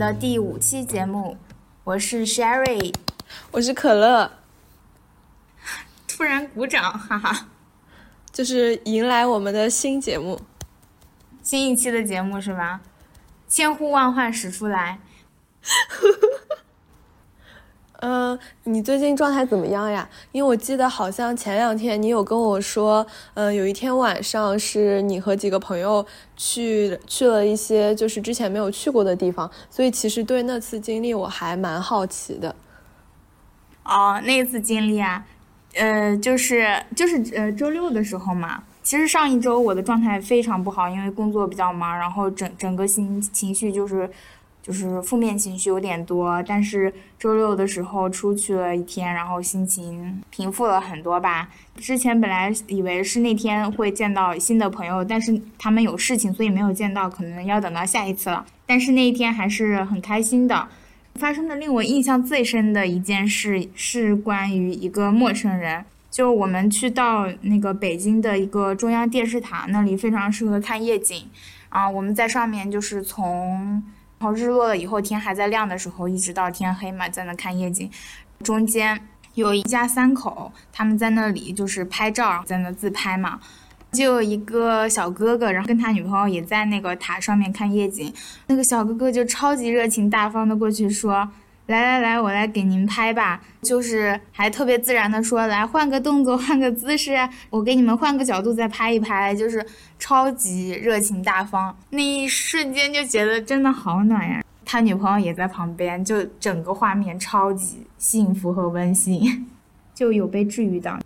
的第五期节目。我是 Sherry，我是可乐。突然鼓掌，哈哈！就是迎来我们的新节目，新一期的节目是吧？千呼万唤始出来。嗯，你最近状态怎么样呀？因为我记得好像前两天你有跟我说，嗯，有一天晚上是你和几个朋友去去了一些就是之前没有去过的地方，所以其实对那次经历我还蛮好奇的。哦，那次经历啊，呃，就是就是呃周六的时候嘛。其实上一周我的状态非常不好，因为工作比较忙，然后整整个心情绪就是。就是负面情绪有点多，但是周六的时候出去了一天，然后心情平复了很多吧。之前本来以为是那天会见到新的朋友，但是他们有事情，所以没有见到，可能要等到下一次了。但是那一天还是很开心的。发生的令我印象最深的一件事是关于一个陌生人，就我们去到那个北京的一个中央电视塔那里，非常适合看夜景啊。我们在上面就是从。然后日落了以后，天还在亮的时候，一直到天黑嘛，在那看夜景。中间有一家三口，他们在那里就是拍照，在那自拍嘛。就有一个小哥哥，然后跟他女朋友也在那个塔上面看夜景。那个小哥哥就超级热情大方的过去说。来来来，我来给您拍吧，就是还特别自然的说，来换个动作，换个姿势，我给你们换个角度再拍一拍，就是超级热情大方，那一瞬间就觉得真的好暖呀。他女朋友也在旁边，就整个画面超级幸福和温馨，就有被治愈到。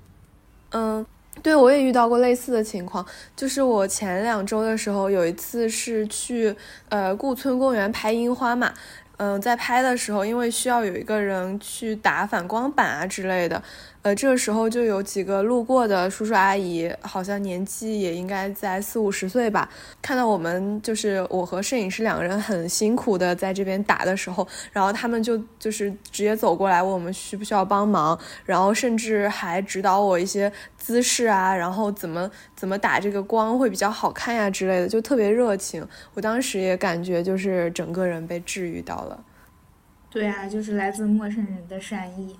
嗯，对我也遇到过类似的情况，就是我前两周的时候有一次是去呃顾村公园拍樱花嘛。嗯，在拍的时候，因为需要有一个人去打反光板啊之类的，呃，这个时候就有几个路过的叔叔阿姨，好像年纪也应该在四五十岁吧。看到我们就是我和摄影师两个人很辛苦的在这边打的时候，然后他们就就是直接走过来问我们需不需要帮忙，然后甚至还指导我一些姿势啊，然后怎么怎么打这个光会比较好看呀之类的，就特别热情。我当时也感觉就是整个人被治愈到了。对啊，就是来自陌生人的善意。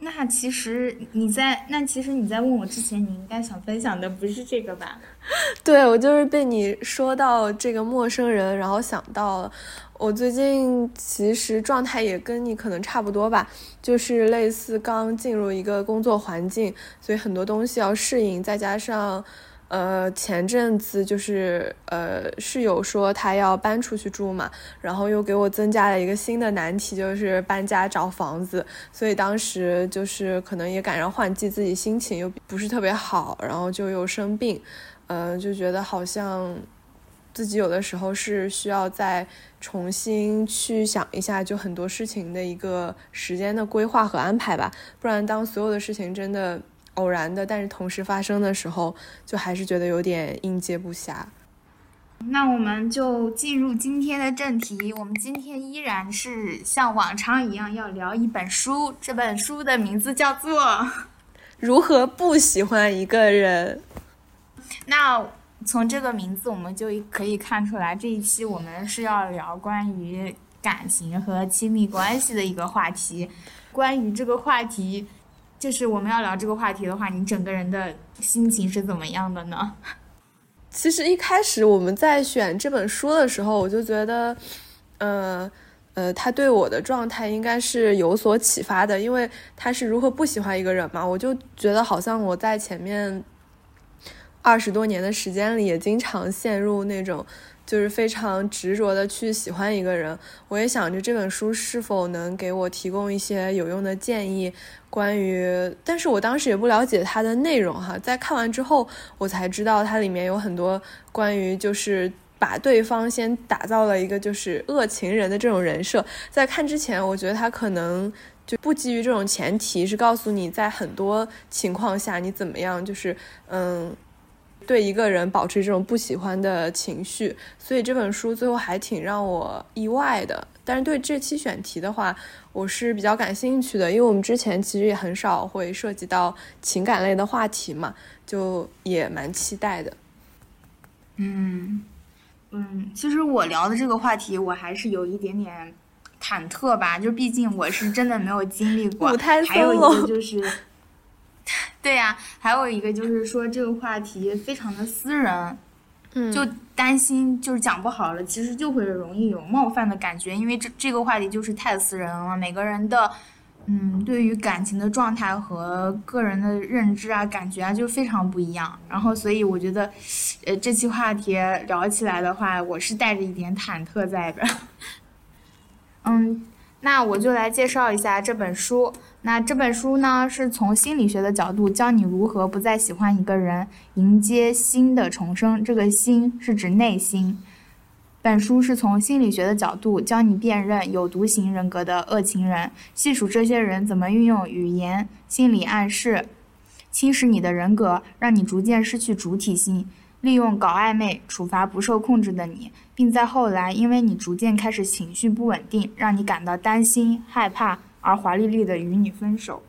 那其实你在那其实你在问我之前，你应该想分享的不是这个吧？对，我就是被你说到这个陌生人，然后想到了我最近其实状态也跟你可能差不多吧，就是类似刚进入一个工作环境，所以很多东西要适应，再加上。呃，前阵子就是呃室友说他要搬出去住嘛，然后又给我增加了一个新的难题，就是搬家找房子。所以当时就是可能也赶上换季，自己心情又不是特别好，然后就又生病，嗯，就觉得好像自己有的时候是需要再重新去想一下，就很多事情的一个时间的规划和安排吧，不然当所有的事情真的。偶然的，但是同时发生的时候，就还是觉得有点应接不暇。那我们就进入今天的正题。我们今天依然是像往常一样要聊一本书，这本书的名字叫做《如何不喜欢一个人》。那从这个名字我们就可以看出来，这一期我们是要聊关于感情和亲密关系的一个话题。关于这个话题。就是我们要聊这个话题的话，你整个人的心情是怎么样的呢？其实一开始我们在选这本书的时候，我就觉得，呃呃，他对我的状态应该是有所启发的，因为他是如何不喜欢一个人嘛，我就觉得好像我在前面二十多年的时间里，也经常陷入那种。就是非常执着的去喜欢一个人，我也想着这本书是否能给我提供一些有用的建议，关于，但是我当时也不了解它的内容哈，在看完之后，我才知道它里面有很多关于就是把对方先打造了一个就是恶情人的这种人设，在看之前，我觉得他可能就不基于这种前提，是告诉你在很多情况下你怎么样，就是嗯。对一个人保持这种不喜欢的情绪，所以这本书最后还挺让我意外的。但是对这期选题的话，我是比较感兴趣的，因为我们之前其实也很少会涉及到情感类的话题嘛，就也蛮期待的。嗯，嗯，其实我聊的这个话题，我还是有一点点忐忑吧，就毕竟我是真的没有经历过。还有一个就是，对呀，还有一个就是说这个话题非常的私人，嗯，就担心就是讲不好了，其实就会容易有冒犯的感觉，因为这这个话题就是太私人了，每个人的。嗯，对于感情的状态和个人的认知啊、感觉啊，就非常不一样。然后，所以我觉得，呃，这期话题聊起来的话，我是带着一点忐忑在的。嗯，那我就来介绍一下这本书。那这本书呢，是从心理学的角度教你如何不再喜欢一个人，迎接新的重生。这个“心”是指内心。本书是从心理学的角度教你辨认有毒型人格的恶情人，细数这些人怎么运用语言、心理暗示侵蚀你的人格，让你逐渐失去主体性，利用搞暧昧处罚不受控制的你，并在后来因为你逐渐开始情绪不稳定，让你感到担心、害怕而华丽丽的与你分手。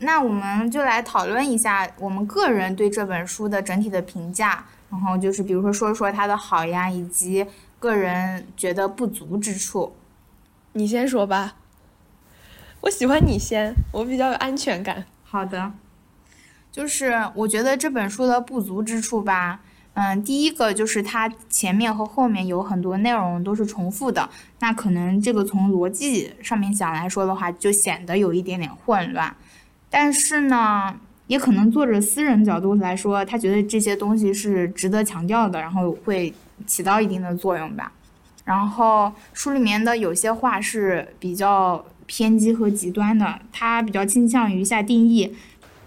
那我们就来讨论一下我们个人对这本书的整体的评价。然后就是，比如说说说它的好呀，以及个人觉得不足之处。你先说吧，我喜欢你先，我比较有安全感。好的，就是我觉得这本书的不足之处吧，嗯，第一个就是它前面和后面有很多内容都是重复的，那可能这个从逻辑上面讲来说的话，就显得有一点点混乱。但是呢。也可能作者私人角度来说，他觉得这些东西是值得强调的，然后会起到一定的作用吧。然后书里面的有些话是比较偏激和极端的，他比较倾向于下定义，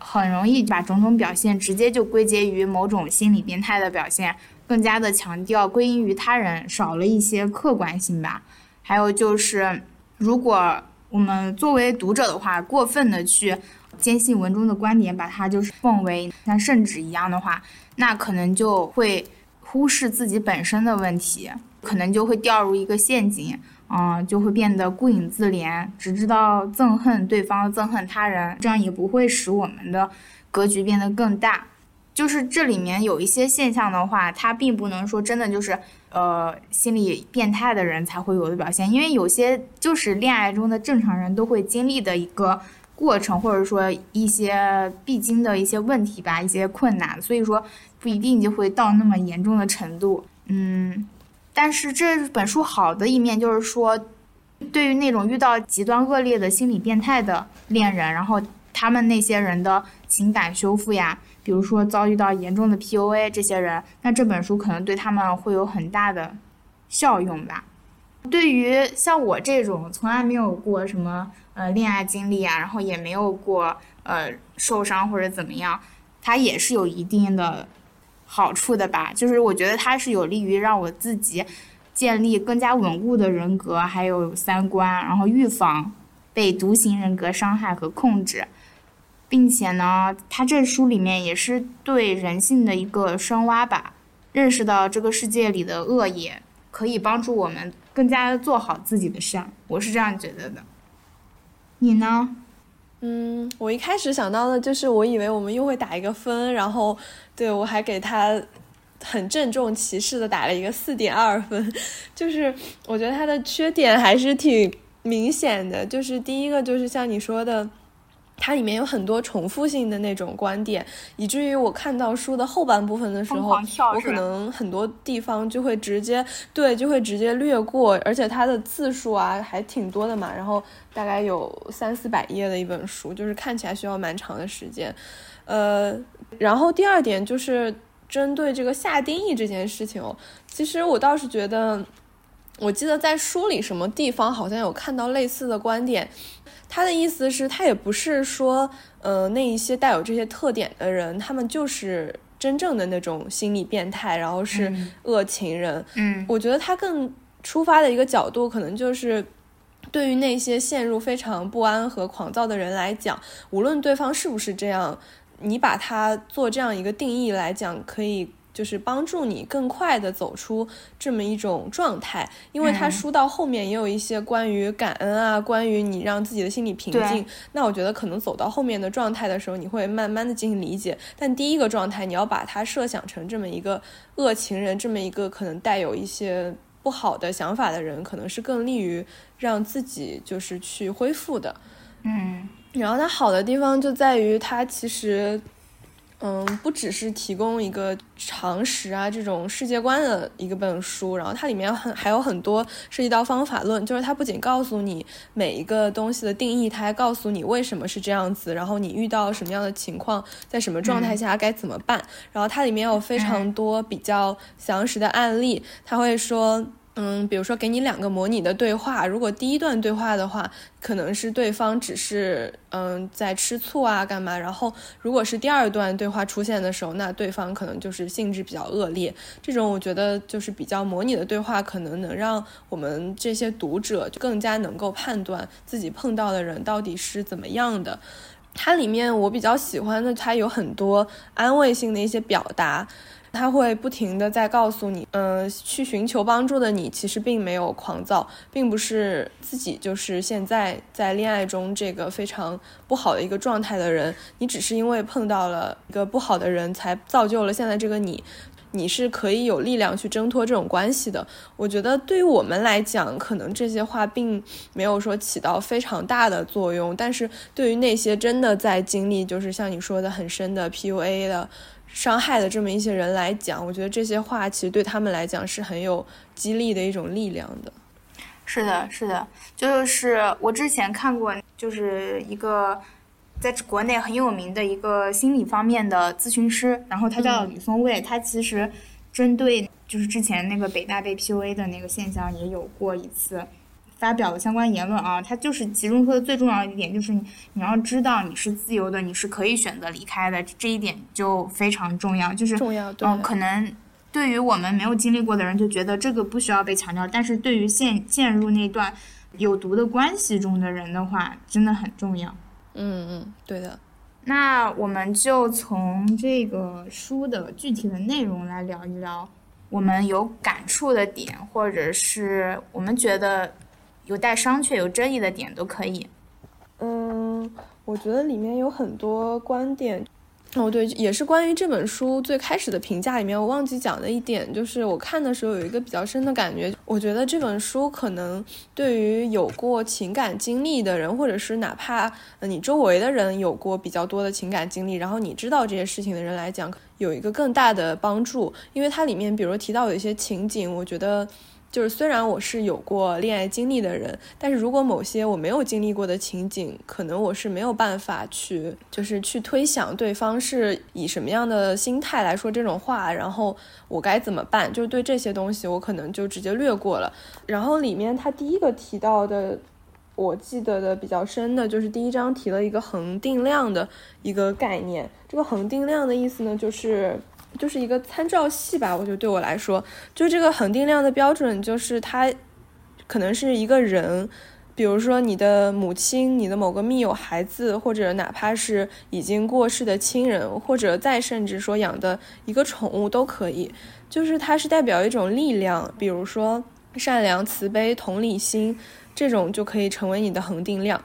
很容易把种种表现直接就归结于某种心理变态的表现，更加的强调归因于他人，少了一些客观性吧。还有就是，如果我们作为读者的话，过分的去。坚信文中的观点，把它就是奉为像圣旨一样的话，那可能就会忽视自己本身的问题，可能就会掉入一个陷阱，嗯，就会变得顾影自怜，只知道憎恨对方，憎恨他人，这样也不会使我们的格局变得更大。就是这里面有一些现象的话，它并不能说真的就是呃心理变态的人才会有的表现，因为有些就是恋爱中的正常人都会经历的一个。过程或者说一些必经的一些问题吧，一些困难，所以说不一定就会到那么严重的程度。嗯，但是这本书好的一面就是说，对于那种遇到极端恶劣的心理变态的恋人，然后他们那些人的情感修复呀，比如说遭遇到严重的 PUA 这些人，那这本书可能对他们会有很大的效用吧。对于像我这种从来没有过什么。呃，恋爱经历啊，然后也没有过呃受伤或者怎么样，它也是有一定的好处的吧。就是我觉得它是有利于让我自己建立更加稳固的人格，还有三观，然后预防被独行人格伤害和控制，并且呢，它这书里面也是对人性的一个深挖吧，认识到这个世界里的恶也可以帮助我们更加做好自己的善，我是这样觉得的。你呢？嗯，我一开始想到的就是，我以为我们又会打一个分，然后对我还给他很郑重其事的打了一个四点二分，就是我觉得他的缺点还是挺明显的，就是第一个就是像你说的。它里面有很多重复性的那种观点，以至于我看到书的后半部分的时候，我可能很多地方就会直接对，就会直接略过，而且它的字数啊还挺多的嘛，然后大概有三四百页的一本书，就是看起来需要蛮长的时间。呃，然后第二点就是针对这个下定义这件事情哦，其实我倒是觉得，我记得在书里什么地方好像有看到类似的观点。他的意思是，他也不是说，呃，那一些带有这些特点的人，他们就是真正的那种心理变态，然后是恶情人。嗯，我觉得他更出发的一个角度，可能就是对于那些陷入非常不安和狂躁的人来讲，无论对方是不是这样，你把他做这样一个定义来讲，可以。就是帮助你更快的走出这么一种状态。因为他书到后面也有一些关于感恩啊，关于你让自己的心理平静。那我觉得可能走到后面的状态的时候，你会慢慢的进行理解。但第一个状态，你要把它设想成这么一个恶情人，这么一个可能带有一些不好的想法的人，可能是更利于让自己就是去恢复的。嗯。然后它好的地方就在于，它其实，嗯，不只是提供一个常识啊这种世界观的一个本书，然后它里面很还有很多涉及到方法论，就是它不仅告诉你每一个东西的定义，它还告诉你为什么是这样子，然后你遇到什么样的情况，在什么状态下该怎么办。然后它里面有非常多比较详实的案例，他会说。嗯，比如说给你两个模拟的对话，如果第一段对话的话，可能是对方只是嗯在吃醋啊干嘛，然后如果是第二段对话出现的时候，那对方可能就是性质比较恶劣。这种我觉得就是比较模拟的对话，可能能让我们这些读者更加能够判断自己碰到的人到底是怎么样的。它里面我比较喜欢的，它有很多安慰性的一些表达。他会不停的在告诉你，嗯，去寻求帮助的你其实并没有狂躁，并不是自己就是现在在恋爱中这个非常不好的一个状态的人，你只是因为碰到了一个不好的人才造就了现在这个你，你是可以有力量去挣脱这种关系的。我觉得对于我们来讲，可能这些话并没有说起到非常大的作用，但是对于那些真的在经历就是像你说的很深的 PUA 的。伤害的这么一些人来讲，我觉得这些话其实对他们来讲是很有激励的一种力量的。是的，是的，就是我之前看过，就是一个在国内很有名的一个心理方面的咨询师，然后他叫李松蔚，他其实针对就是之前那个北大被 PUA 的那个现象也有过一次。发表的相关言论啊，它就是其中说的最重要的一点，就是你你要知道你是自由的，你是可以选择离开的，这一点就非常重要。就是重要，嗯，可能对于我们没有经历过的人就觉得这个不需要被强调，但是对于陷陷入那段有毒的关系中的人的话，真的很重要。嗯嗯，对的。那我们就从这个书的具体的内容来聊一聊，我们有感触的点，或者是我们觉得。有待商榷、有争议的点都可以。嗯，我觉得里面有很多观点。哦，对，也是关于这本书最开始的评价里面，我忘记讲的一点，就是我看的时候有一个比较深的感觉。我觉得这本书可能对于有过情感经历的人，或者是哪怕你周围的人有过比较多的情感经历，然后你知道这些事情的人来讲，有一个更大的帮助。因为它里面，比如提到有一些情景，我觉得。就是虽然我是有过恋爱经历的人，但是如果某些我没有经历过的情景，可能我是没有办法去，就是去推想对方是以什么样的心态来说这种话，然后我该怎么办？就是对这些东西，我可能就直接略过了。然后里面他第一个提到的，我记得的比较深的就是第一章提了一个恒定量的一个概念。这个恒定量的意思呢，就是。就是一个参照系吧，我觉得对我来说，就这个恒定量的标准，就是它可能是一个人，比如说你的母亲、你的某个密友孩子，或者哪怕是已经过世的亲人，或者再甚至说养的一个宠物都可以，就是它是代表一种力量，比如说善良、慈悲、同理心，这种就可以成为你的恒定量。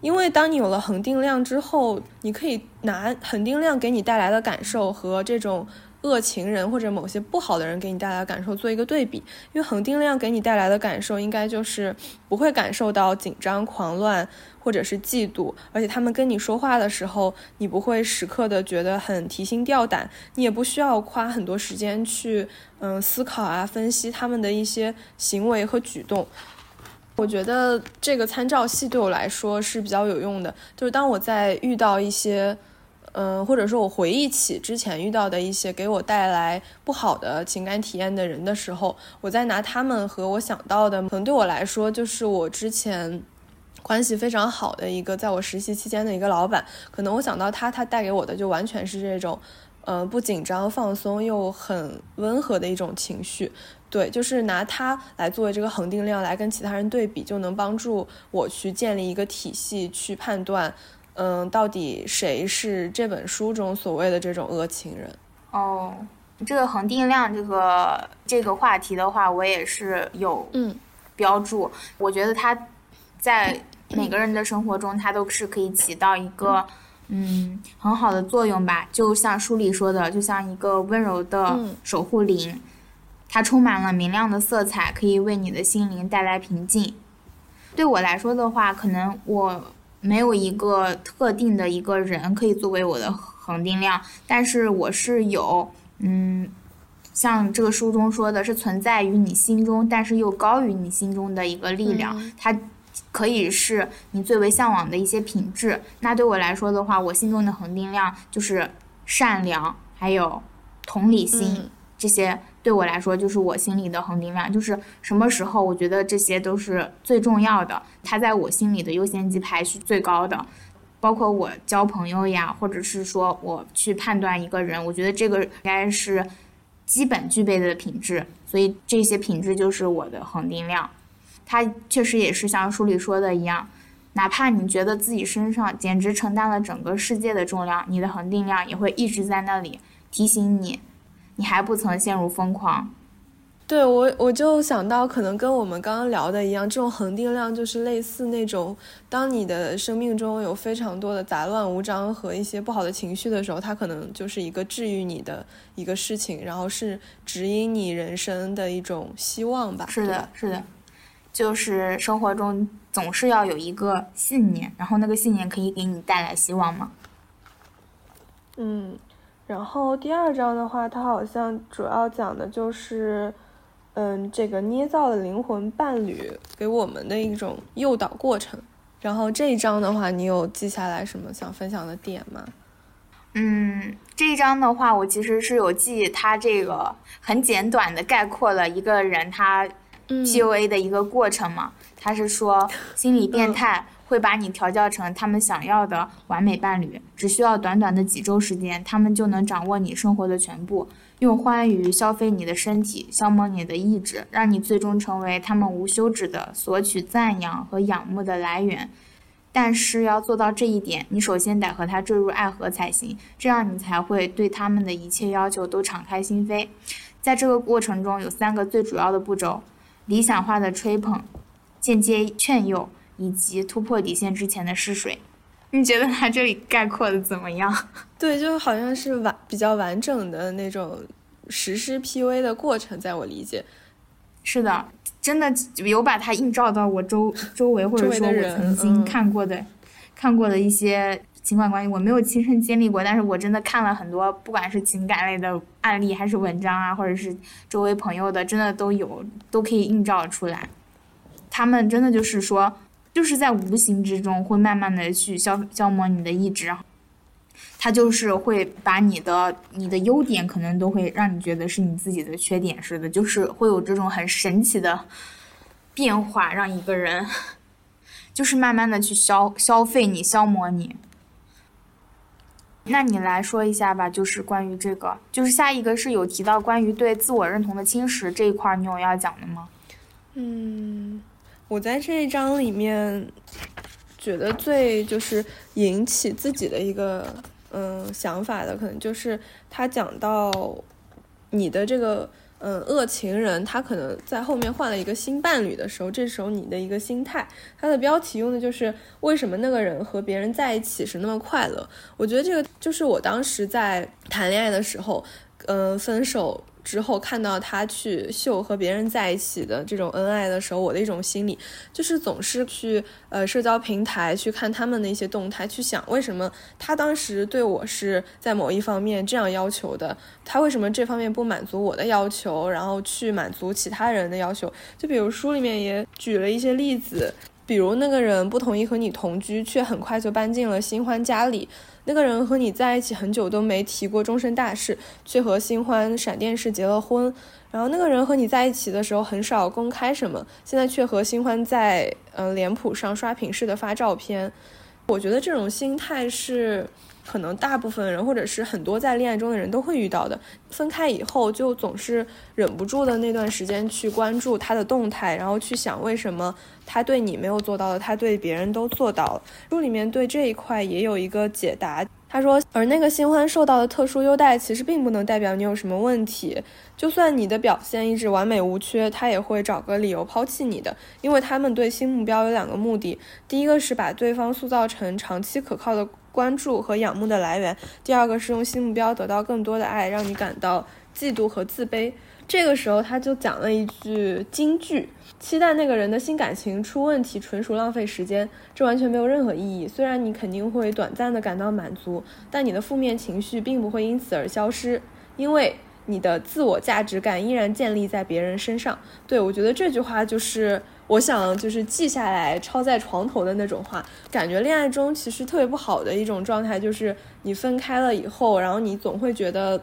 因为当你有了恒定量之后，你可以拿恒定量给你带来的感受和这种。恶情人或者某些不好的人给你带来的感受做一个对比，因为恒定量给你带来的感受应该就是不会感受到紧张、狂乱或者是嫉妒，而且他们跟你说话的时候，你不会时刻的觉得很提心吊胆，你也不需要花很多时间去嗯思考啊分析他们的一些行为和举动。我觉得这个参照系对我来说是比较有用的，就是当我在遇到一些。嗯，或者说我回忆起之前遇到的一些给我带来不好的情感体验的人的时候，我在拿他们和我想到的，可能对我来说就是我之前关系非常好的一个，在我实习期间的一个老板，可能我想到他，他带给我的就完全是这种，呃，不紧张、放松又很温和的一种情绪。对，就是拿他来作为这个恒定量来跟其他人对比，就能帮助我去建立一个体系，去判断。嗯，到底谁是这本书中所谓的这种恶情人？哦，这个恒定量这个这个话题的话，我也是有嗯标注。我觉得它在每个人的生活中，它都是可以起到一个嗯很好的作用吧。就像书里说的，就像一个温柔的嗯守护灵，它充满了明亮的色彩，可以为你的心灵带来平静。对我来说的话，可能我没有一个特定的一个人可以作为我的恒定量，但是我是有，嗯，像这个书中说的是存在于你心中，但是又高于你心中的一个力量，嗯它可以是你最为向往的一些品质。那对我来说的话，我心中的恒定量就是善良，还有同理心。嗯这些对我来说就是我心里的恒定量，就是什么时候我觉得这些都是最重要的，它在我心里的优先级排序最高的。包括我交朋友呀，或者是说我去判断一个人，我觉得这个应该是基本具备的品质，所以这些品质就是我的恒定量。它确实也是像书里说的一样，哪怕你觉得自己身上简直承担了整个世界的重量，你的恒定量也会一直在那里提醒你，你还不曾陷入疯狂。对我，我就想到，可能跟我们刚刚聊的一样，这种恒定量就是类似那种，当你的生命中有非常多的杂乱无章和一些不好的情绪的时候，它可能就是一个治愈你的一个事情，然后是指引你人生的一种希望吧。是的，是的，就是生活中总是要有一个信念，然后那个信念可以给你带来希望吗。嗯，然后第二章的话，它好像主要讲的就是，嗯，这个捏造的灵魂伴侣给我们的一种诱导过程。然后这一章的话，你有记下来什么想分享的点吗？嗯，这一章的话，我其实是有记他这个很简短的概括了一个人他嗯 PUA 的一个过程嘛。他是说，心理变态会把你调教成他们想要的完美伴侣，只需要短短的几周时间，他们就能掌握你生活的全部，用欢愉消费你的身体，消磨你的意志，让你最终成为他们无休止的索取赞扬和仰慕的来源。但是要做到这一点，你首先得和他坠入爱河才行，这样你才会对他们的一切要求都敞开心扉。在这个过程中，有三个最主要的步骤：理想化的吹捧、间接劝诱以及突破底线之前的试水。你觉得他这里概括的怎么样？对，就好像是完比较完整的那种实施 PUA 的过程，在我理解。是的，真的有把它映照到我周周围，或者说我曾经嗯看过的、看过的一些情感关系，我没有亲身经历过，但是我真的看了很多，不管是情感类的案例，还是文章啊，或者是周围朋友的，真的都有，都可以映照出来。他们真的就是说，就是在无形之中会慢慢的去消消磨你的意志，然后他就是会把你的你的优点可能都会让你觉得是你自己的缺点似的，就是会有这种很神奇的变化，让一个人就是慢慢的去消消费你、消磨你。那你来说一下吧，就是关于这个，就是下一个是有提到关于对自我认同的侵蚀这一块，你有要讲的吗？嗯，我在这一章里面觉得最就是引起自己的一个嗯想法的，可能就是他讲到你的这个嗯恶情人，他可能在后面换了一个新伴侣的时候，这时候你的一个心态，他的标题用的就是为什么那个人和别人在一起是那么快乐？我觉得这个就是我当时在谈恋爱的时候，嗯，分手。之后看到他去秀和别人在一起的这种恩爱的时候，我的一种心理就是总是去呃社交平台去看他们的一些动态，去想为什么他当时对我是在某一方面这样要求的，他为什么这方面不满足我的要求，然后去满足其他人的要求。就比如书里面也举了一些例子，比如那个人不同意和你同居，却很快就搬进了新欢家里。那个人和你在一起很久都没提过终身大事，却和新欢闪电式结了婚。然后那个人和你在一起的时候很少公开什么，现在却和新欢在嗯脸谱上刷屏式的发照片。我觉得这种心态是可能大部分人或者是很多在恋爱中的人都会遇到的。分开以后就总是忍不住的那段时间去关注他的动态，然后去想为什么他对你没有做到的，他对别人都做到了。书里面对这一块也有一个解答，他说，而那个新欢受到的特殊优待，其实并不能代表你有什么问题。就算你的表现一直完美无缺，他也会找个理由抛弃你的，因为他们对新目标有两个目的：第一个是把对方塑造成长期可靠的关注和仰慕的来源；第二个是用新目标得到更多的爱，让你感到嫉妒和自卑。这个时候，他就讲了一句金句：“期待那个人的新感情出问题，纯属浪费时间，这完全没有任何意义。虽然你肯定会短暂的感到满足，但你的负面情绪并不会因此而消失，因为你的自我价值感依然建立在别人身上。”对我觉得这句话就是我想就是记下来抄在床头的那种话。感觉恋爱中其实特别不好的一种状态，就是你分开了以后，然后你总会觉得。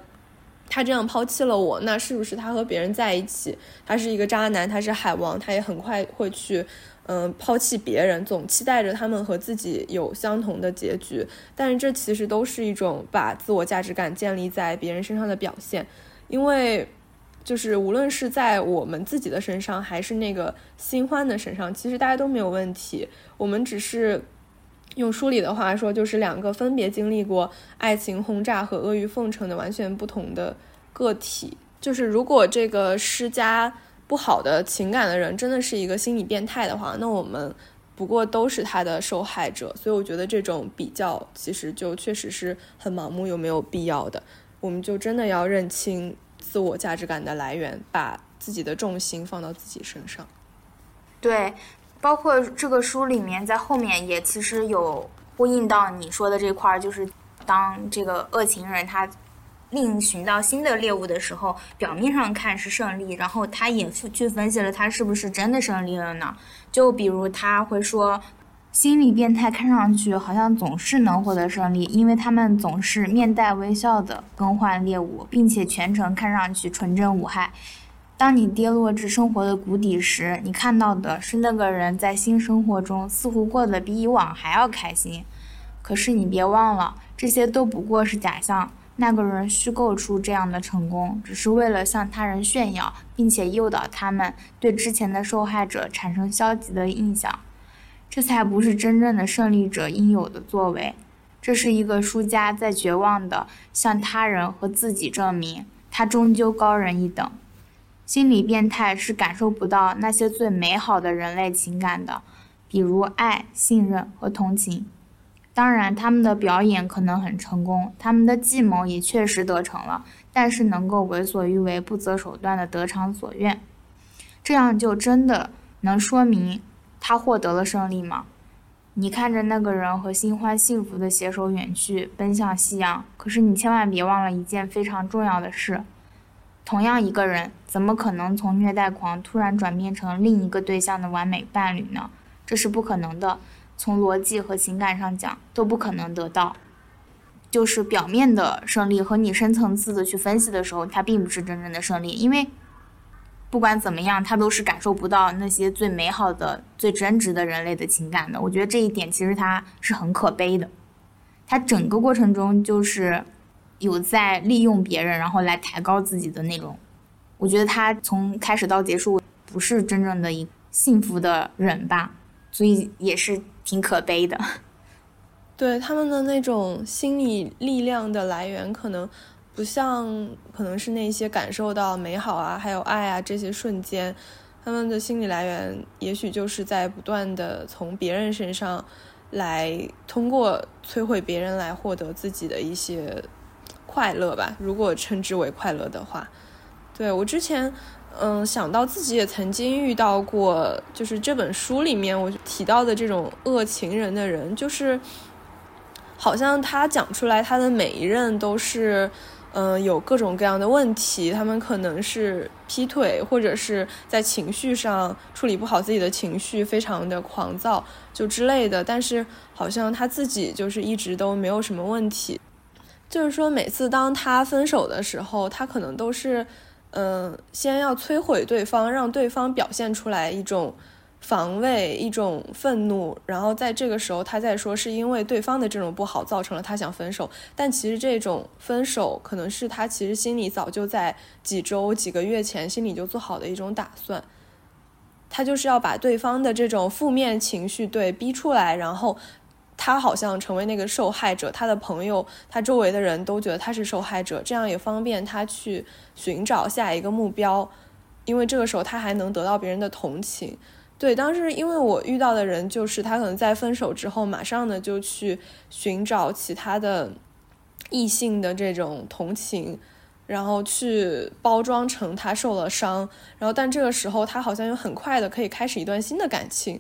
他这样抛弃了我，那是不是他和别人在一起？他是一个渣男，他是海王，他也很快会去，嗯，抛弃别人，总期待着他们和自己有相同的结局。但是这其实都是一种把自我价值感建立在别人身上的表现，因为就是无论是在我们自己的身上，还是那个新欢的身上，其实大家都没有问题。我们只是用书里的话说，就是两个分别经历过爱情轰炸和阿谀奉承的完全不同的。个体就是，如果这个施加不好的情感的人真的是一个心理变态的话，那我们不过都是他的受害者。所以我觉得这种比较其实就确实是很盲目又没有必要的。我们就真的要认清自我价值感的来源，把自己的重心放到自己身上。对，包括这个书里面在后面也其实有呼应到你说的这块儿，就是当这个恶情人他。另寻到新的猎物的时候，表面上看是胜利，然后他也去分析了他是不是真的胜利了呢？就比如他会说，心理变态看上去好像总是能获得胜利，因为他们总是面带微笑的更换猎物，并且全程看上去纯真无害。当你跌落至生活的谷底时，你看到的是那个人在新生活中似乎过得比以往还要开心。可是你别忘了，这些都不过是假象。那个人虚构出这样的成功，只是为了向他人炫耀，并且诱导他们对之前的受害者产生消极的印象。这才不是真正的胜利者应有的作为。这是一个输家在绝望地向他人和自己证明，他终究高人一等。心理变态是感受不到那些最美好的人类情感的，比如爱、信任和同情。当然，他们的表演可能很成功，他们的计谋也确实得逞了，但是能够为所欲为、不择手段的得偿所愿，这样就真的能说明他获得了胜利吗？你看着那个人和新欢幸福的携手远去，奔向夕阳，可是你千万别忘了一件非常重要的事：同样一个人，怎么可能从虐待狂突然转变成另一个对象的完美伴侣呢？这是不可能的。从逻辑和情感上讲都不可能得到，就是表面的胜利和你深层次的去分析的时候，它并不是真正的胜利，因为不管怎么样，他都是感受不到那些最美好的、最真挚的人类的情感的。我觉得这一点其实他是很可悲的，他整个过程中就是有在利用别人，然后来抬高自己的那种。我觉得他从开始到结束不是真正的一幸福的人吧，所以也是。挺可悲的，对他们的那种心理力量的来源，可能不像，可能是那些感受到美好啊，还有爱啊这些瞬间，他们的心理来源，也许就是在不断的从别人身上来，通过摧毁别人来获得自己的一些快乐吧，如果称之为快乐的话，对我之前。嗯，想到自己也曾经遇到过，就是这本书里面我提到的这种恶情人的人，就是好像他讲出来他的每一任都是，嗯，有各种各样的问题，他们可能是劈腿，或者是在情绪上处理不好自己的情绪，非常的狂躁，就之类的。但是好像他自己就是一直都没有什么问题，就是说每次当他分手的时候，他可能都是。嗯，先要摧毁对方，让对方表现出来一种防卫、一种愤怒，然后在这个时候他再说是因为对方的这种不好造成了他想分手，但其实这种分手可能是他其实心里早就在几周、几个月前心里就做好的一种打算，他就是要把对方的这种负面情绪对逼出来，然后。他好像成为那个受害者，他的朋友、他周围的人都觉得他是受害者，这样也方便他去寻找下一个目标，因为这个时候他还能得到别人的同情。对，当时因为我遇到的人就是他可能在分手之后，马上呢就去寻找其他的异性的这种同情，然后去包装成他受了伤，然后但这个时候他好像又很快的可以开始一段新的感情。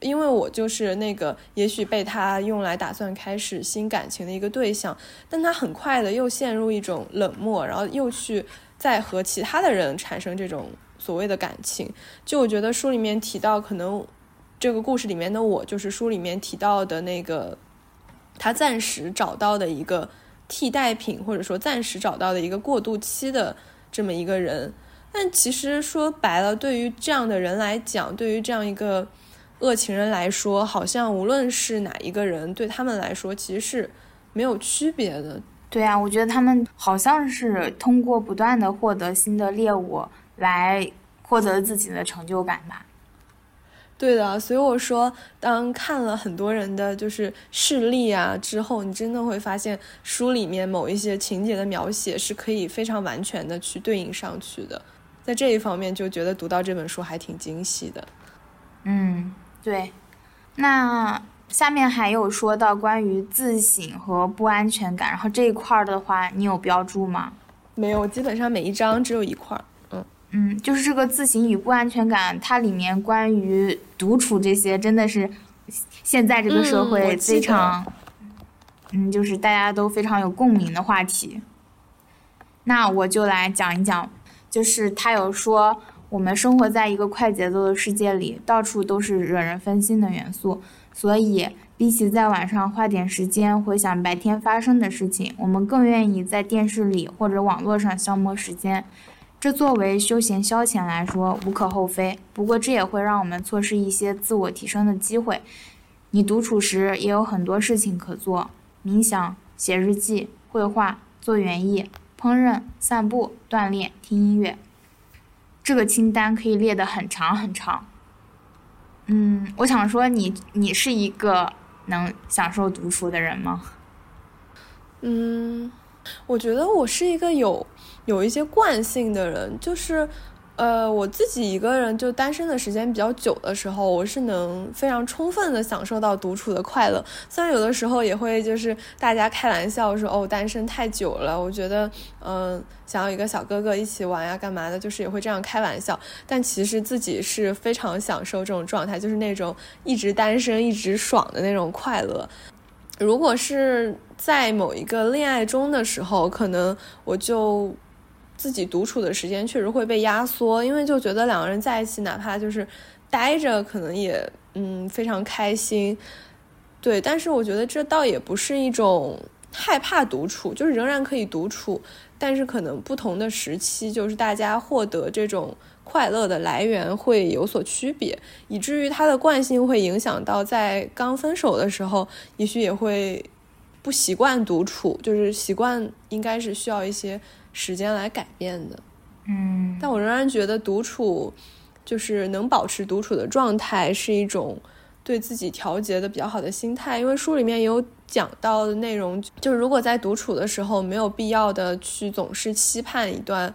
因为我就是那个也许被他用来打算开始新感情的一个对象，但他很快的又陷入一种冷漠，然后又去再和其他的人产生这种所谓的感情。就我觉得书里面提到，可能这个故事里面的我就是书里面提到的那个他暂时找到的一个替代品，或者说暂时找到的一个过渡期的这么一个人。但其实说白了，对于这样的人来讲，对于这样一个。恶情人来说，好像无论是哪一个人，对他们来说其实是没有区别的。对啊，我觉得他们好像是通过不断的获得新的猎物来获得自己的成就感吧。对的，所以我说，当看了很多人的就是事例啊之后，你真的会发现书里面某一些情节的描写是可以非常完全的去对应上去的。在这一方面，就觉得读到这本书还挺惊喜的。嗯。对，那下面还有说到关于自省和不安全感，然后这一块儿的话，你有标注吗？没有，基本上每一章只有一块儿。嗯嗯，就是这个自省与不安全感，它里面关于独处这些，真的是现在这个社会非常，嗯，就是大家都非常有共鸣的话题。那我就来讲一讲，就是他有说。我们生活在一个快节奏的世界里，到处都是惹人分心的元素，所以比起在晚上花点时间回想白天发生的事情，我们更愿意在电视里或者网络上消磨时间。这作为休闲消遣来说无可厚非，不过这也会让我们错失一些自我提升的机会。你独处时也有很多事情可做：冥想、写日记、绘画、做园艺、烹饪、散步、锻炼、听音乐。这个清单可以列得很长很长。嗯，我想说，你你是一个能享受独处的人吗？嗯，我觉得我是一个有有一些惯性的人，就是。呃，我自己一个人就单身的时间比较久的时候，我是能非常充分的享受到独处的快乐。虽然有的时候也会就是大家开玩笑说哦，单身太久了，我觉得嗯，想要一个小哥哥一起玩呀，干嘛的，就是也会这样开玩笑。但其实自己是非常享受这种状态，就是那种一直单身一直爽的那种快乐。如果是在某一个恋爱中的时候，可能我就。自己独处的时间确实会被压缩，因为就觉得两个人在一起，哪怕就是待着，可能也嗯非常开心。对，但是我觉得这倒也不是一种害怕独处，就是仍然可以独处，但是可能不同的时期，就是大家获得这种快乐的来源会有所区别，以至于他的惯性会影响到在刚分手的时候，也许也会不习惯独处，就是习惯应该是需要一些。时间来改变的，嗯，但我仍然觉得独处就是能保持独处的状态，是一种对自己调节的比较好的心态。因为书里面有讲到的内容，就是如果在独处的时候没有必要的去总是期盼一段，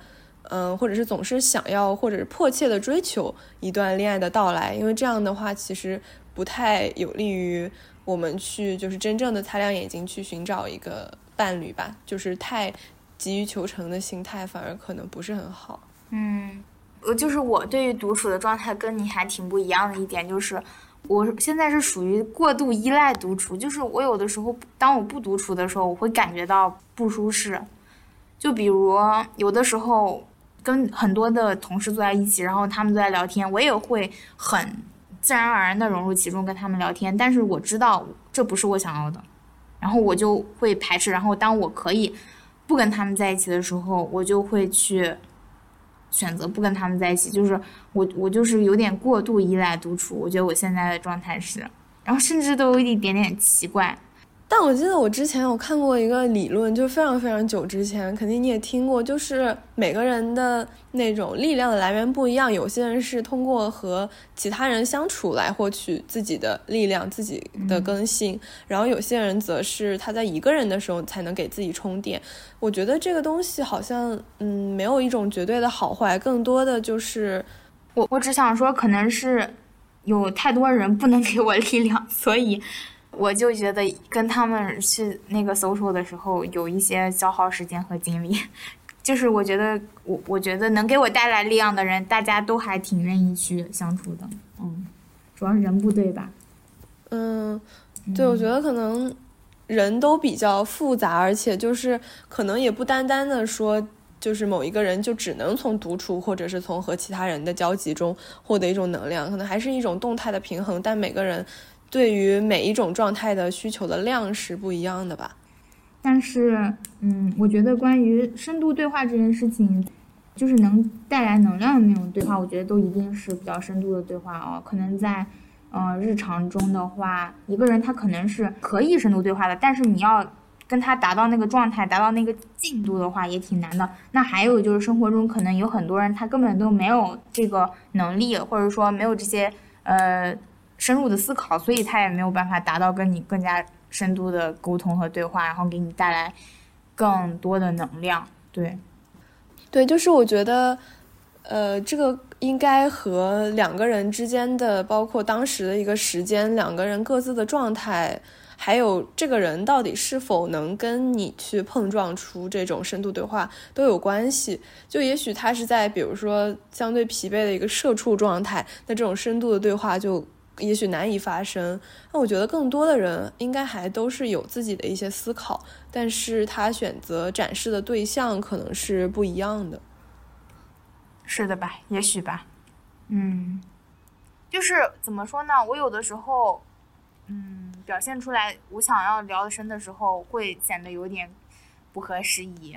嗯，或者是总是想要或者是迫切的追求一段恋爱的到来，因为这样的话其实不太有利于我们去就是真正的擦亮眼睛去寻找一个伴侣吧，就是太。急于求成的心态反而可能不是很好。嗯，我就是我对于独处的状态跟你还挺不一样的一点，就是我现在是属于过度依赖独处，就是我有的时候当我不独处的时候，我会感觉到不舒适。就比如有的时候跟很多的同事坐在一起，然后他们都在聊天，我也会很自然而然的融入其中跟他们聊天，但是我知道这不是我想要的，然后我就会排斥。然后当我可以。不跟他们在一起的时候，我就会去选择不跟他们在一起。就是我，我就是有点过度依赖独处。我觉得我现在的状态是，然后甚至都有一点点奇怪。但我记得我之前有看过一个理论，就非常非常久之前，肯定你也听过，就是每个人的那种力量的来源不一样。有些人是通过和其他人相处来获取自己的力量、自己的更新，然后有些人则是他在一个人的时候才能给自己充电。我觉得这个东西好像，嗯，没有一种绝对的好坏，更多的就是我我只想说，可能是有太多人不能给我力量，所以。我就觉得跟他们去那个搜索的时候有一些消耗时间和精力，就是我觉得我我觉得能给我带来力量的人，大家都还挺愿意去相处的，嗯，主要是人不对吧？嗯，对，我觉得可能人都比较复杂，而且就是可能也不单单的说，就是某一个人就只能从独处或者是从和其他人的交集中获得一种能量，可能还是一种动态的平衡，但每个人。对于每一种状态的需求的量是不一样的吧？但是，嗯，我觉得关于深度对话这件事情，就是能带来能量的那种对话，我觉得都一定是比较深度的对话哦。可能在，呃，日常中的话，一个人他可能是可以深度对话的，但是你要跟他达到那个状态，达到那个进度的话，也挺难的。那还有就是生活中可能有很多人他根本都没有这个能力，或者说没有这些，呃。深入的思考，所以他也没有办法达到跟你更加深度的沟通和对话，然后给你带来更多的能量。对，对，就是我觉得，呃，这个应该和两个人之间的，包括当时的一个时间，两个人各自的状态，还有这个人到底是否能跟你去碰撞出这种深度对话都有关系。就也许他是在比如说相对疲惫的一个社畜状态，那这种深度的对话就。也许难以发生，那我觉得更多的人应该还都是有自己的一些思考，但是他选择展示的对象可能是不一样的。是的吧？也许吧。嗯，就是怎么说呢？我有的时候，嗯，表现出来我想要聊的深的时候，会显得有点不合时宜，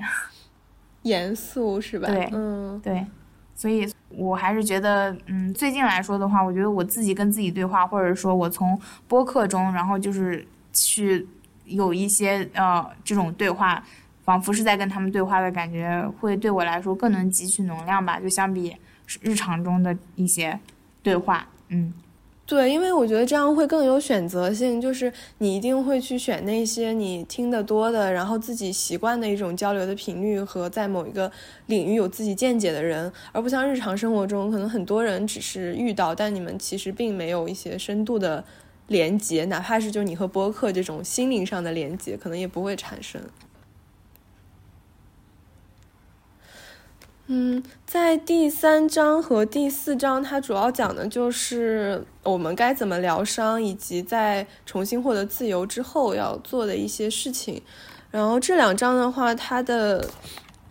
严肃是吧？对，嗯，对。所以，我还是觉得，嗯，最近来说的话，我觉得我自己跟自己对话，或者说我从播客中，然后就是去有一些呃这种对话，仿佛是在跟他们对话的感觉，会对我来说更能汲取能量吧，就相比日常中的一些对话，嗯。对，因为我觉得这样会更有选择性，就是你一定会去选那些你听得多的，然后自己习惯的一种交流的频率和在某一个领域有自己见解的人，而不像日常生活中，可能很多人只是遇到，但你们其实并没有一些深度的连接，哪怕是就你和播客这种心灵上的连接，可能也不会产生。嗯，在第三章和第四章，它主要讲的就是我们该怎么疗伤，以及在重新获得自由之后要做的一些事情。然后这两章的话，它的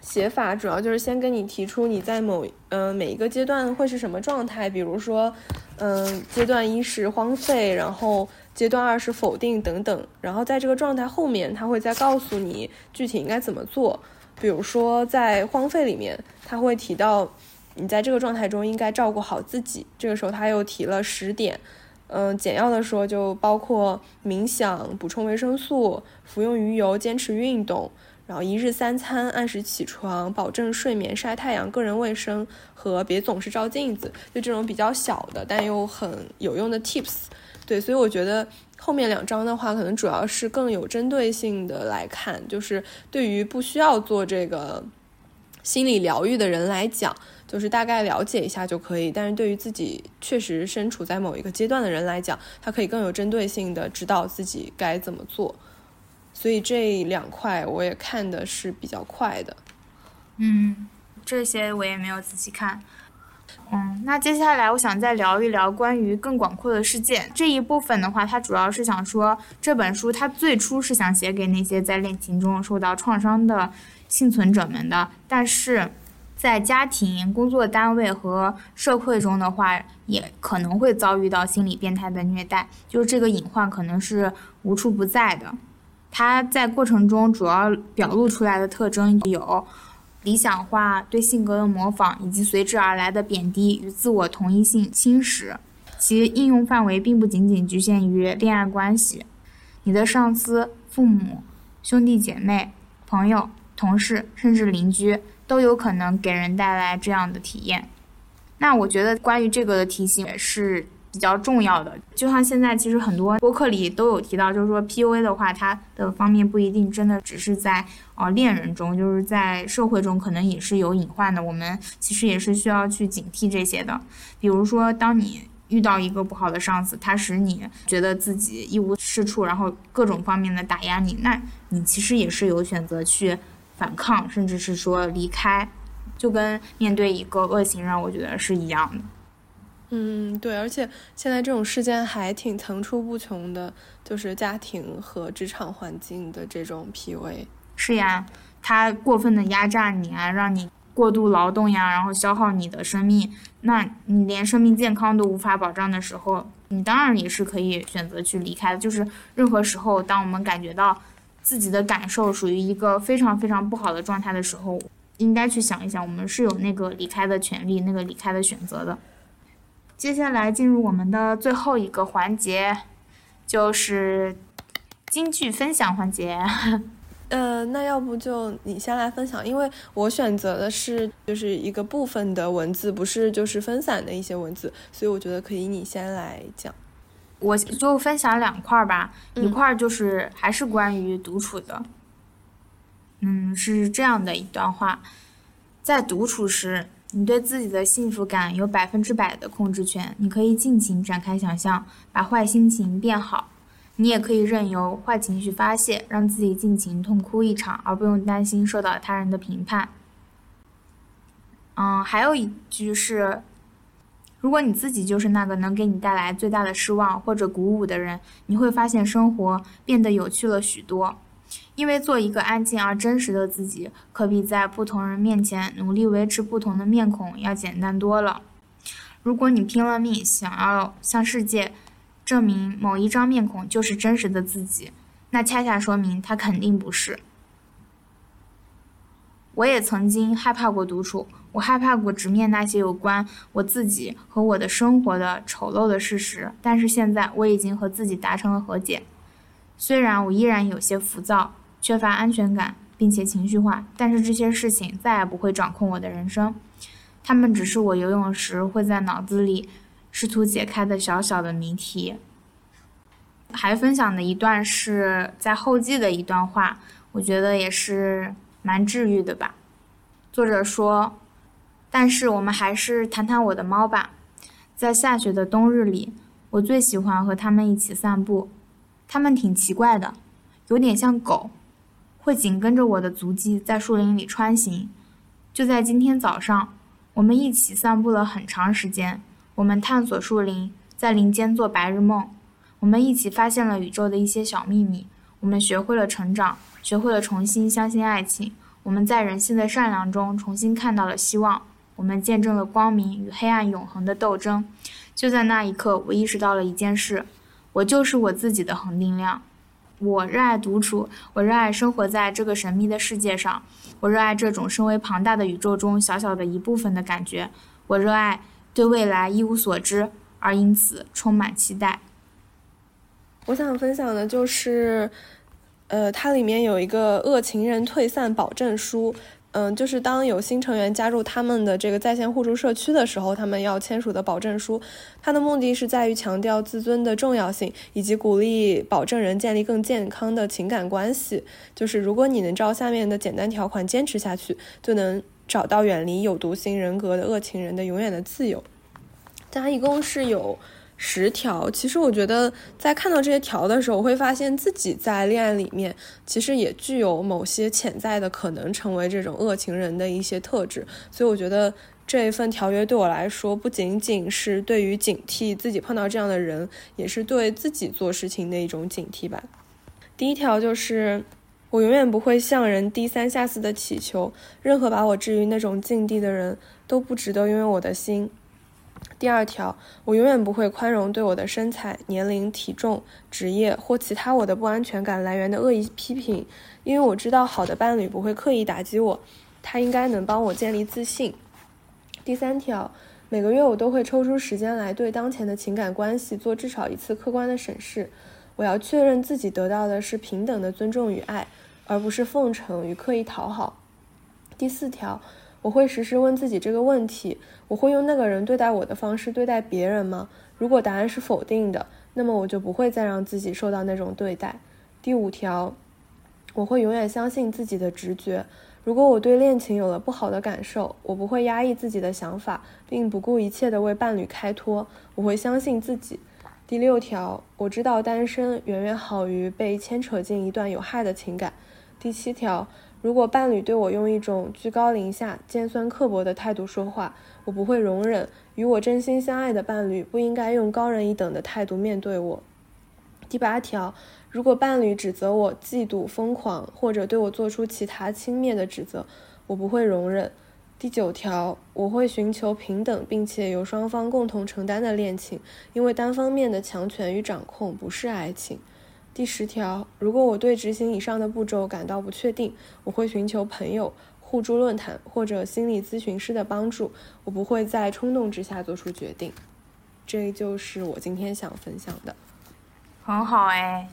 写法主要就是先跟你提出你在某嗯每一个阶段会是什么状态，比如说嗯阶段一是荒废，然后阶段二是否定等等。然后在这个状态后面，他会再告诉你具体应该怎么做。比如说，在荒废里面，他会提到你在这个状态中应该照顾好自己。这个时候他又提了十点，嗯，简要的说就包括冥想、补充维生素、服用鱼油、坚持运动，然后一日三餐、按时起床、保证睡眠、晒太阳、个人卫生和别总是照镜子，就这种比较小的但又很有用的 tips。对，所以我觉得。后面两章的话，可能主要是更有针对性的来看，就是对于不需要做这个心理疗愈的人来讲，就是大概了解一下就可以。但是对于自己确实身处在某一个阶段的人来讲，他可以更有针对性的知道自己该怎么做。所以这两块我也看的是比较快的。嗯，这些我也没有仔细看。嗯，那接下来我想再聊一聊关于更广阔的世界这一部分的话，它主要是想说这本书它最初是想写给那些在恋情中受到创伤的幸存者们的，但是在家庭、工作单位和社会中的话，也可能会遭遇到心理变态的虐待，就是这个隐患可能是无处不在的。它在过程中主要表露出来的特征有。理想化、对性格的模仿以及随之而来的贬低与自我同一性侵蚀，其应用范围并不仅仅局限于恋爱关系。你的上司、父母、兄弟姐妹、朋友、同事，甚至邻居，都有可能给人带来这样的体验。那我觉得关于这个的提醒也是。比较重要的，就像现在其实很多播客里都有提到，就是说 PUA 的话，它的方面不一定真的只是在呃恋人中，就是在社会中可能也是有隐患的。我们其实也是需要去警惕这些的。比如说，当你遇到一个不好的上司，他使你觉得自己一无是处，然后各种方面的打压你，那你其实也是有选择去反抗，甚至是说离开，就跟面对一个恶行人，我觉得是一样的。嗯，对，而且现在这种事件还挺层出不穷的，就是家庭和职场环境的这种 PUA。是呀，他过分的压榨你啊，让你过度劳动呀，然后消耗你的生命，那你连生命健康都无法保障的时候，你当然也是可以选择去离开的。就是任何时候，当我们感觉到自己的感受属于一个非常非常不好的状态的时候，应该去想一想，我们是有那个离开的权利，那个离开的选择的。接下来进入我们的最后一个环节，就是京剧分享环节。呃，那要不就你先来分享，因为我选择的是就是一个部分的文字，不是就是分散的一些文字，所以我觉得可以你先来讲。我就分享两块儿吧，一块儿就是还是关于独处的。嗯，是这样的一段话，在独处时。你对自己的幸福感有百分之百的控制权，你可以尽情展开想象，把坏心情变好；你也可以任由坏情绪发泄，让自己尽情痛哭一场，而不用担心受到他人的评判。嗯，还有一句是：如果你自己就是那个能给你带来最大的失望或者鼓舞的人，你会发现生活变得有趣了许多。因为做一个安静而真实的自己，可比在不同人面前努力维持不同的面孔要简单多了。如果你拼了命想要向世界证明某一张面孔就是真实的自己，那恰恰说明它肯定不是。我也曾经害怕过独处，我害怕过直面那些有关我自己和我的生活的丑陋的事实，但是现在我已经和自己达成了和解。虽然我依然有些浮躁。缺乏安全感，并且情绪化，但是这些事情再也不会掌控我的人生，他们只是我游泳时会在脑子里试图解开的小小的谜题。还分享的一段是在后记的一段话，我觉得也是蛮治愈的吧。作者说：“但是我们还是谈谈我的猫吧，在下雪的冬日里，我最喜欢和它们一起散步，它们挺奇怪的，有点像狗。”会紧跟着我的足迹在树林里穿行。就在今天早上，我们一起散步了很长时间。我们探索树林，在林间做白日梦。我们一起发现了宇宙的一些小秘密。我们学会了成长，学会了重新相信爱情。我们在人性的善良中重新看到了希望。我们见证了光明与黑暗永恒的斗争。就在那一刻，我意识到了一件事：我就是我自己的恒定量。我热爱独处，我热爱生活在这个神秘的世界上，我热爱这种身为庞大的宇宙中小小的一部分的感觉，我热爱对未来一无所知，而因此充满期待。我想分享的就是，呃，它里面有一个恶情人退散保证书。嗯，就是当有新成员加入他们的这个在线互助社区的时候，他们要签署的保证书，它的目的是在于强调自尊的重要性，以及鼓励保证人建立更健康的情感关系。就是如果你能照下面的简单条款坚持下去，就能找到远离有毒性人格的恶情人的永远的自由。它一共是有。十条，其实我觉得在看到这些条的时候，我会发现自己在恋爱里面其实也具有某些潜在的可能成为这种恶情人的一些特质，所以我觉得这一份条约对我来说不仅仅是对于警惕自己碰到这样的人，也是对自己做事情的一种警惕吧。第一条就是我永远不会向人低三下四的乞求，任何把我置于那种境地的人都不值得拥有我的心。第二条，我永远不会宽容对我的身材、年龄、体重、职业或其他我的不安全感来源的恶意批评，因为我知道好的伴侣不会刻意打击我，他应该能帮我建立自信。第三条，每个月我都会抽出时间来对当前的情感关系做至少一次客观的审视，我要确认自己得到的是平等的尊重与爱，而不是奉承与刻意讨好。第四条，我会时时问自己这个问题：我会用那个人对待我的方式对待别人吗？如果答案是否定的，那么我就不会再让自己受到那种对待。第五条，我会永远相信自己的直觉。如果我对恋情有了不好的感受，我不会压抑自己的想法，并不顾一切地为伴侣开脱。我会相信自己。第六条，我知道单身远远好于被牵扯进一段有害的情感。第七条，如果伴侣对我用一种居高临下、尖酸刻薄的态度说话，我不会容忍。与我真心相爱的伴侣不应该用高人一等的态度面对我。第八条。如果伴侣指责我嫉妒、疯狂，或者对我做出其他轻蔑的指责，我不会容忍。第九条，我会寻求平等并且由双方共同承担的恋情，因为单方面的强权与掌控不是爱情。第十条，如果我对执行以上的步骤感到不确定，我会寻求朋友、互助论坛或者心理咨询师的帮助。我不会在冲动之下做出决定。这就是我今天想分享的。很好哎。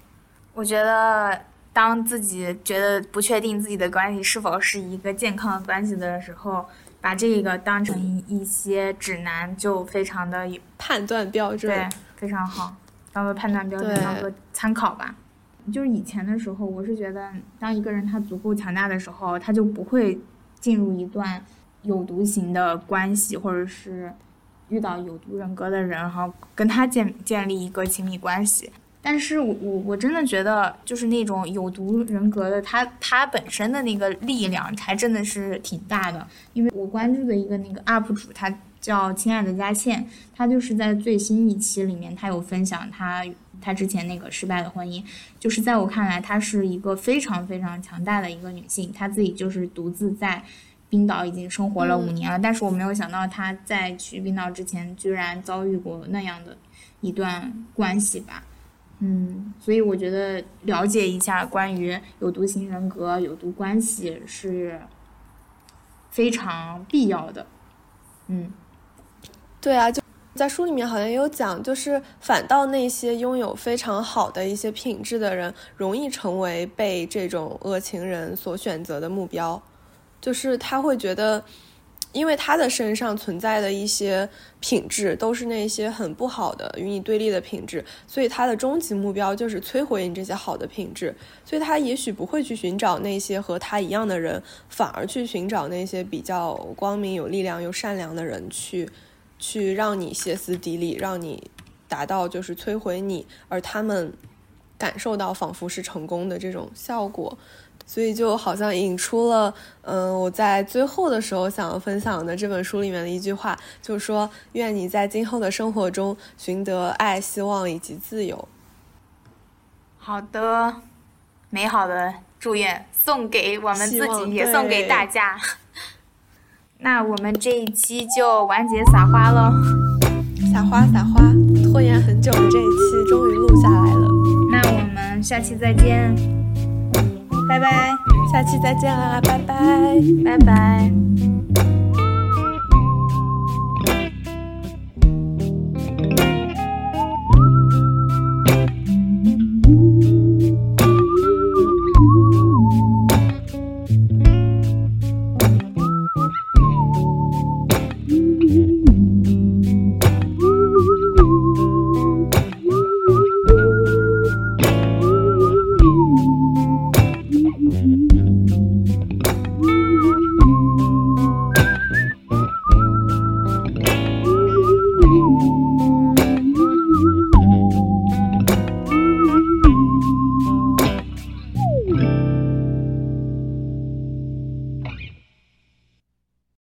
我觉得，当自己觉得不确定自己的关系是否是一个健康的关系的时候，把这个当成一些指南，就非常的判断标准，对，非常好，当做判断标准，当做参考吧。就是以前的时候，我是觉得，当一个人他足够强大的时候，他就不会进入一段有毒型的关系，或者是遇到有毒人格的人，然后跟他建建立一个亲密关系。但是我我我真的觉得，就是那种有毒人格的，他他本身的那个力量还真的是挺大的。因为我关注的一个那个 UP 主，他叫亲爱的佳倩，她就是在最新一期里面，她有分享她她之前那个失败的婚姻。就是在我看来，她是一个非常非常强大的一个女性，她自己就是独自在冰岛已经生活了五年了。但是我没有想到她在去冰岛之前，居然遭遇过那样的一段关系吧。嗯，所以我觉得了解一下关于有毒型人格、有毒关系是非常必要的。嗯，对啊，就在书里面好像也有讲，就是反倒那些拥有非常好的一些品质的人，容易成为被这种恶情人所选择的目标，就是他会觉得。因为他的身上存在的一些品质都是那些很不好的、与你对立的品质，所以他的终极目标就是摧毁你这些好的品质。所以他也许不会去寻找那些和他一样的人，反而去寻找那些比较光明、有力量又善良的人，去去让你歇斯底里，让你达到就是摧毁你，而他们感受到仿佛是成功的这种效果。所以就好像引出了，嗯，我在最后的时候想要分享的这本书里面的一句话，就是说，愿你在今后的生活中寻得爱、希望以及自由。好的，美好的祝愿送给我们自己，也送给大家。那我们这一期就完结撒花喽，撒花撒花，拖延很久的这一期终于录下来了。那我们下期再见。拜拜，下期再见啦！拜拜，拜拜。